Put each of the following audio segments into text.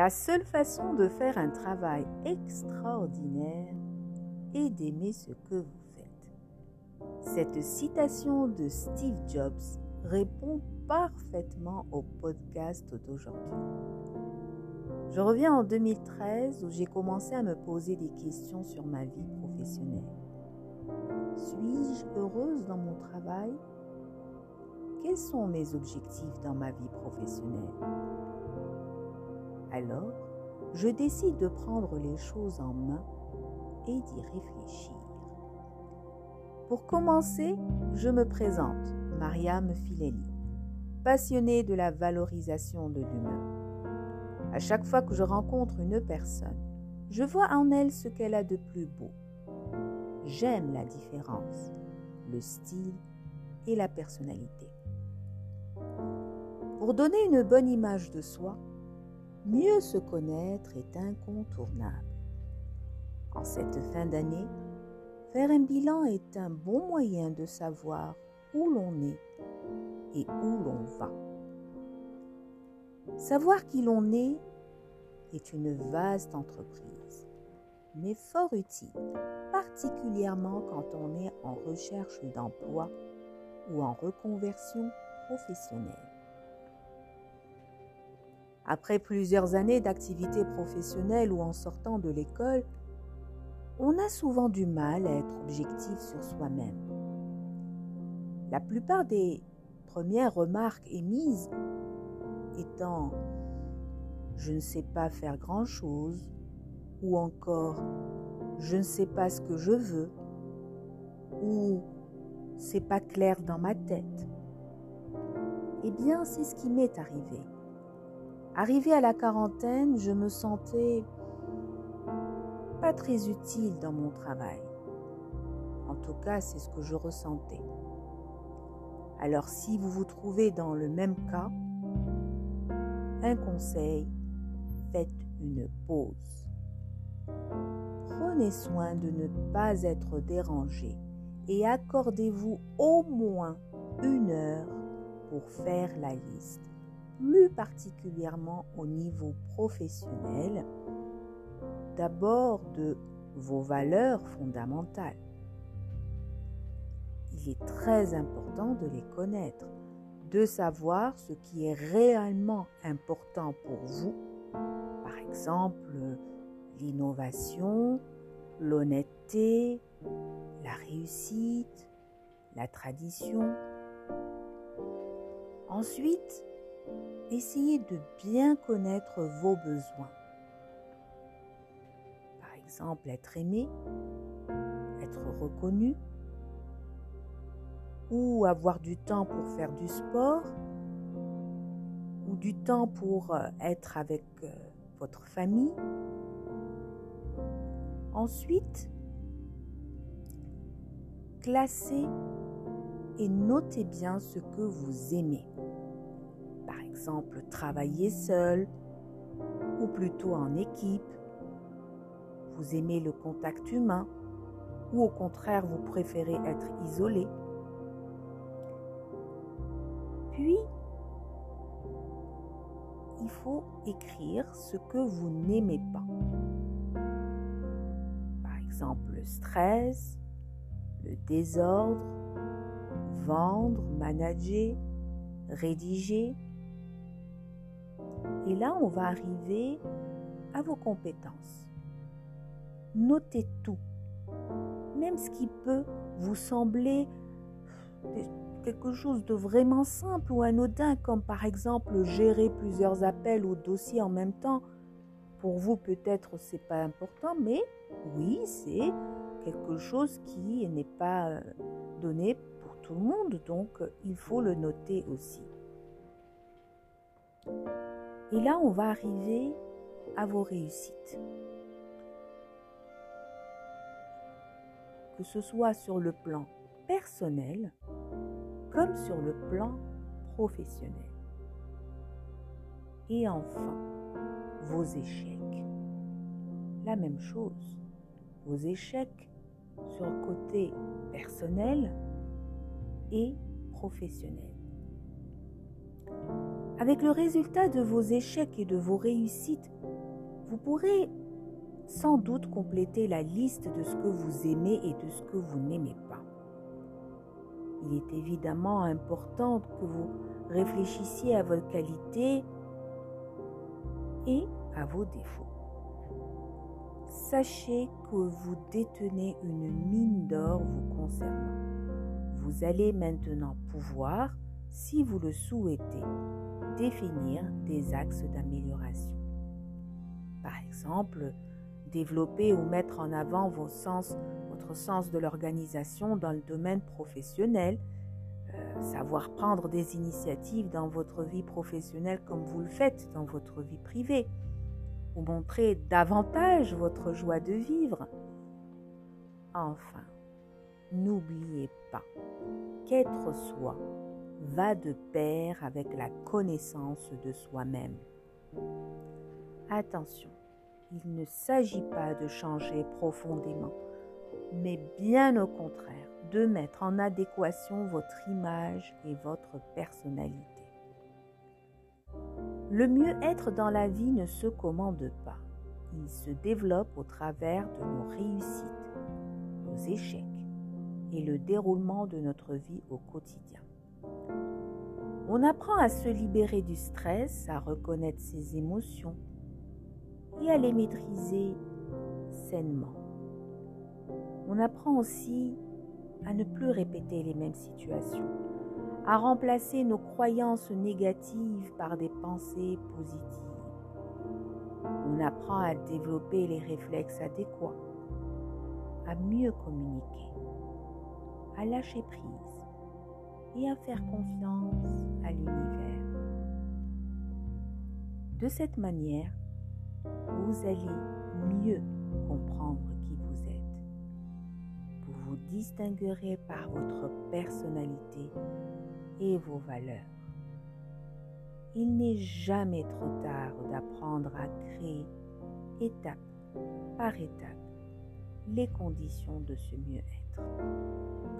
La seule façon de faire un travail extraordinaire est d'aimer ce que vous faites. Cette citation de Steve Jobs répond parfaitement au podcast d'aujourd'hui. Je reviens en 2013 où j'ai commencé à me poser des questions sur ma vie professionnelle. Suis-je heureuse dans mon travail? Quels sont mes objectifs dans ma vie professionnelle? Alors, je décide de prendre les choses en main et d'y réfléchir. Pour commencer, je me présente, Mariam Fileni, passionnée de la valorisation de l'humain. À chaque fois que je rencontre une personne, je vois en elle ce qu'elle a de plus beau. J'aime la différence, le style et la personnalité. Pour donner une bonne image de soi, mieux se connaître est incontournable. En cette fin d'année, faire un bilan est un bon moyen de savoir où l'on est et où l'on va. Savoir qui l'on est est une vaste entreprise, mais fort utile, particulièrement quand on est en recherche d'emploi ou en reconversion professionnelle. Après plusieurs années d'activité professionnelle ou en sortant de l'école, on a souvent du mal à être objectif sur soi-même. La plupart des premières remarques émises étant je ne sais pas faire grand-chose ou encore je ne sais pas ce que je veux ou c'est pas clair dans ma tête. Eh bien, c'est ce qui m'est arrivé. Arrivé à la quarantaine, je me sentais pas très utile dans mon travail. En tout cas, c'est ce que je ressentais. Alors si vous vous trouvez dans le même cas, un conseil, faites une pause. Prenez soin de ne pas être dérangé et accordez-vous au moins une heure pour faire la liste, plus particulièrement au niveau professionnel, d'abord de vos valeurs fondamentales. Il est très important de les connaître de savoir ce qui est réellement important pour vous, par exemple l'innovation, l'honnêteté, la réussite, la tradition. Ensuite, essayez de bien connaître vos besoins. Par exemple, être aimé, être reconnu, ou avoir du temps pour faire du sport ou du temps pour euh, être avec euh, votre famille. Ensuite, classez et notez bien ce que vous aimez. Par exemple, travailler seul ou plutôt en équipe. Vous aimez le contact humain ou au contraire vous préférez être isolé. Puis, il faut écrire ce que vous n'aimez pas. Par exemple, le stress, le désordre, vendre, manager, rédiger. Et là, on va arriver à vos compétences. Notez tout, même ce qui peut vous sembler quelque chose de vraiment simple ou anodin, comme par exemple gérer plusieurs appels ou dossiers en même temps. Pour vous, peut-être, c'est pas important, mais oui, c'est quelque chose qui n'est pas euh, donné pour tout le monde, donc il faut le noter aussi. Et là, on va arriver à vos réussites. Que ce soit sur le plan personnel comme sur le plan professionnel. Et enfin, vos échecs. La même chose, vos échecs sur le côté personnel et professionnel. Avec le résultat de vos échecs et de vos réussites, vous pourrez sans doute compléter la liste de ce que vous aimez et de ce que vous n'aimez pas. Il est évidemment important que vous réfléchissiez à vos qualités et à vos défauts. Sachez que vous détenez une mine d'or vous concernant. Vous allez maintenant pouvoir, si vous le souhaitez, définir des axes d'amélioration. Par exemple, développer ou mettre en avant vos sens, votre sens de l'organisation dans le domaine professionnel, euh, savoir prendre des initiatives dans votre vie professionnelle comme vous le faites dans votre vie privée, ou montrer davantage votre joie de vivre. Enfin, n'oubliez pas qu'être soi va de pair avec la connaissance de soi-même. Attention, il ne s'agit pas de changer profondément, mais bien au contraire, de mettre en adéquation votre image et votre personnalité. Le mieux-être dans la vie ne se commande pas. Il se développe au travers de nos réussites, nos échecs et le déroulement de notre vie au quotidien. On apprend à se libérer du stress, à reconnaître ses émotions, et à les maîtriser sainement. On apprend aussi à ne plus répéter les mêmes situations, à remplacer nos croyances négatives par des pensées positives. On apprend à développer les réflexes adéquats, à mieux communiquer, à lâcher prise et à faire confiance à l'univers. De cette manière, vous allez mieux comprendre qui vous êtes. Vous vous distinguerez par votre personnalité et vos valeurs. Il n'est jamais trop tard d'apprendre à créer étape par étape les conditions de ce mieux-être.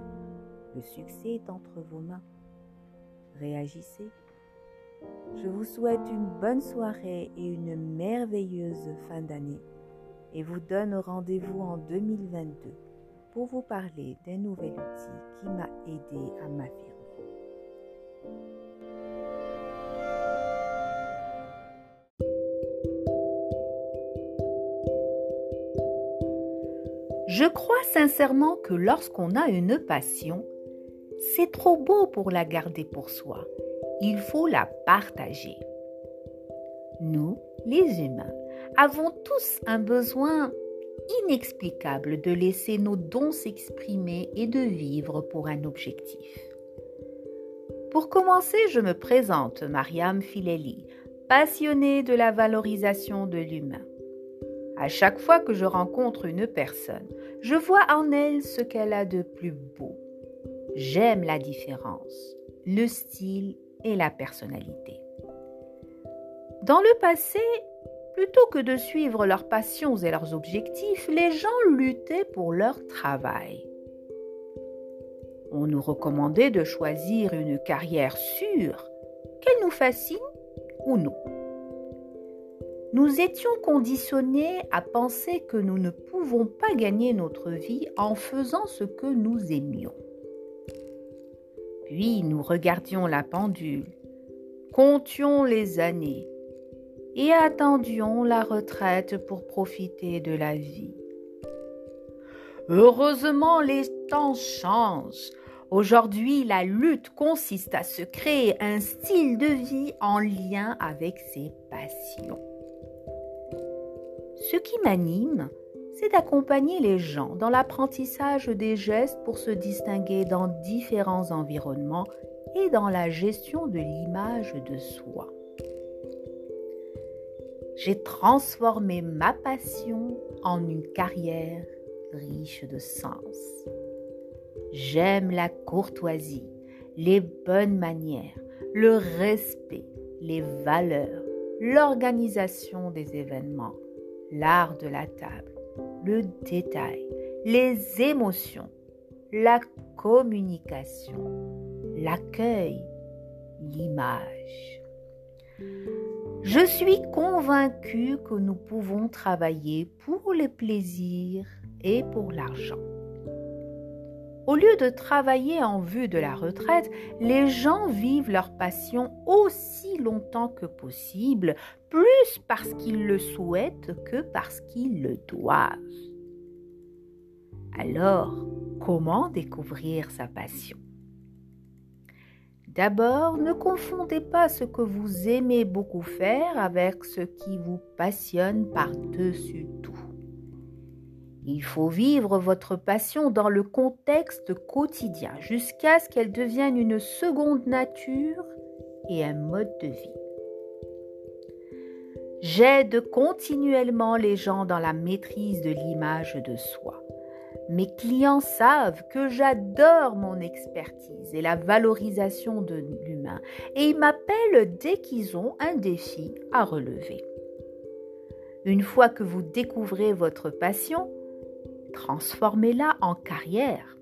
Le succès est entre vos mains. Réagissez je vous souhaite une bonne soirée et une merveilleuse fin d'année et vous donne rendez-vous en 2022 pour vous parler d'un nouvel outil qui m'a aidé à m'affirmer. Je crois sincèrement que lorsqu'on a une passion, c'est trop beau pour la garder pour soi il faut la partager. Nous, les humains, avons tous un besoin inexplicable de laisser nos dons s'exprimer et de vivre pour un objectif. Pour commencer, je me présente Mariam Fileli, passionnée de la valorisation de l'humain. À chaque fois que je rencontre une personne, je vois en elle ce qu'elle a de plus beau. J'aime la différence, le style et la personnalité. Dans le passé, plutôt que de suivre leurs passions et leurs objectifs, les gens luttaient pour leur travail. On nous recommandait de choisir une carrière sûre, qu'elle nous fascine ou non. Nous étions conditionnés à penser que nous ne pouvons pas gagner notre vie en faisant ce que nous aimions. Puis nous regardions la pendule, comptions les années et attendions la retraite pour profiter de la vie. Heureusement, les temps changent. Aujourd'hui, la lutte consiste à se créer un style de vie en lien avec ses passions. Ce qui m'anime, c'est d'accompagner les gens dans l'apprentissage des gestes pour se distinguer dans différents environnements et dans la gestion de l'image de soi. J'ai transformé ma passion en une carrière riche de sens. J'aime la courtoisie, les bonnes manières, le respect, les valeurs, l'organisation des événements, l'art de la table le détail, les émotions, la communication, l'accueil, l'image. Je suis convaincue que nous pouvons travailler pour les plaisirs et pour l'argent. Au lieu de travailler en vue de la retraite, les gens vivent leur passion aussi longtemps que possible, plus parce qu'ils le souhaitent que parce qu'ils le doivent. Alors, comment découvrir sa passion? D'abord, ne confondez pas ce que vous aimez beaucoup faire avec ce qui vous passionne par-dessus tout. Il faut vivre votre passion dans le contexte quotidien jusqu'à ce qu'elle devienne une seconde nature et un mode de vie. J'aide continuellement les gens dans la maîtrise de l'image de soi. Mes clients savent que j'adore mon expertise et la valorisation de l'humain et ils m'appellent dès qu'ils ont un défi à relever. Une fois que vous découvrez votre passion, transformez-la en carrière.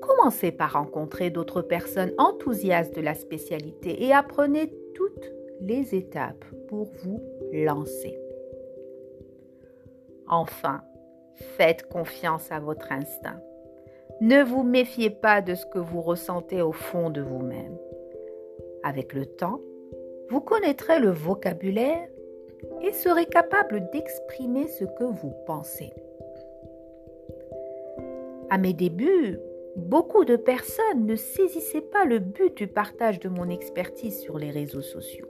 Commencez par rencontrer d'autres personnes enthousiastes de la spécialité et apprenez toutes les étapes pour vous lancer? Enfin, Faites confiance à votre instinct. Ne vous méfiez pas de ce que vous ressentez au fond de vous-même. Avec le temps, vous connaîtrez le vocabulaire et serez capable d'exprimer ce que vous pensez. À mes débuts, beaucoup de personnes ne saisissaient pas le but du partage de mon expertise sur les réseaux sociaux.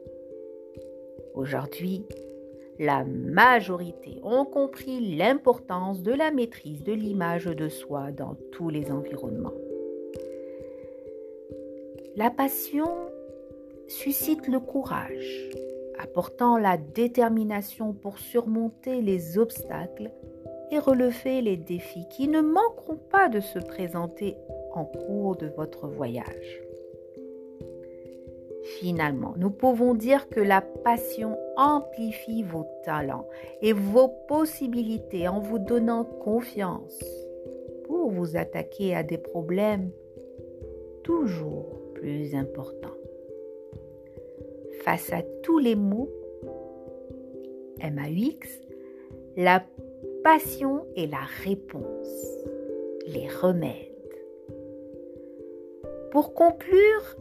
Aujourd'hui, la majorité ont compris l'importance de la maîtrise de l'image de soi dans tous les environnements. La passion suscite le courage, apportant la détermination pour surmonter les obstacles et relever les défis qui ne manqueront pas de se présenter en cours de votre voyage. Finalement, nous pouvons dire que la passion amplifie vos talents et vos possibilités en vous donnant confiance pour vous attaquer à des problèmes toujours plus importants. Face à tous les mots, MAUX, la passion est la réponse, les remèdes. Pour conclure,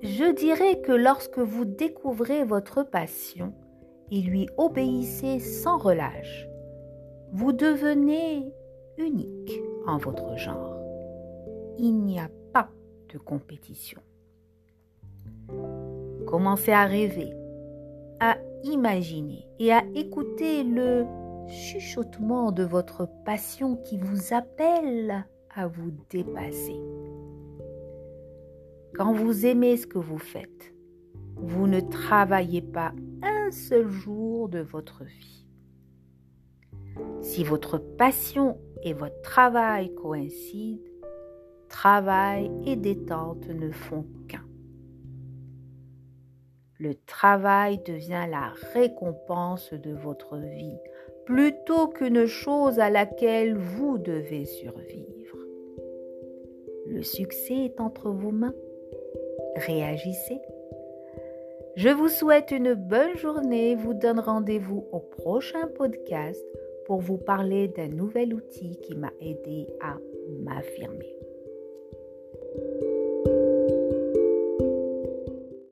je dirais que lorsque vous découvrez votre passion et lui obéissez sans relâche, vous devenez unique en votre genre. Il n'y a pas de compétition. Commencez à rêver, à imaginer et à écouter le chuchotement de votre passion qui vous appelle à vous dépasser. Quand vous aimez ce que vous faites, vous ne travaillez pas un seul jour de votre vie. Si votre passion et votre travail coïncident, travail et détente ne font qu'un. Le travail devient la récompense de votre vie plutôt qu'une chose à laquelle vous devez survivre. Le succès est entre vos mains réagissez. Je vous souhaite une bonne journée, vous donne rendez-vous au prochain podcast pour vous parler d'un nouvel outil qui m'a aidé à m'affirmer.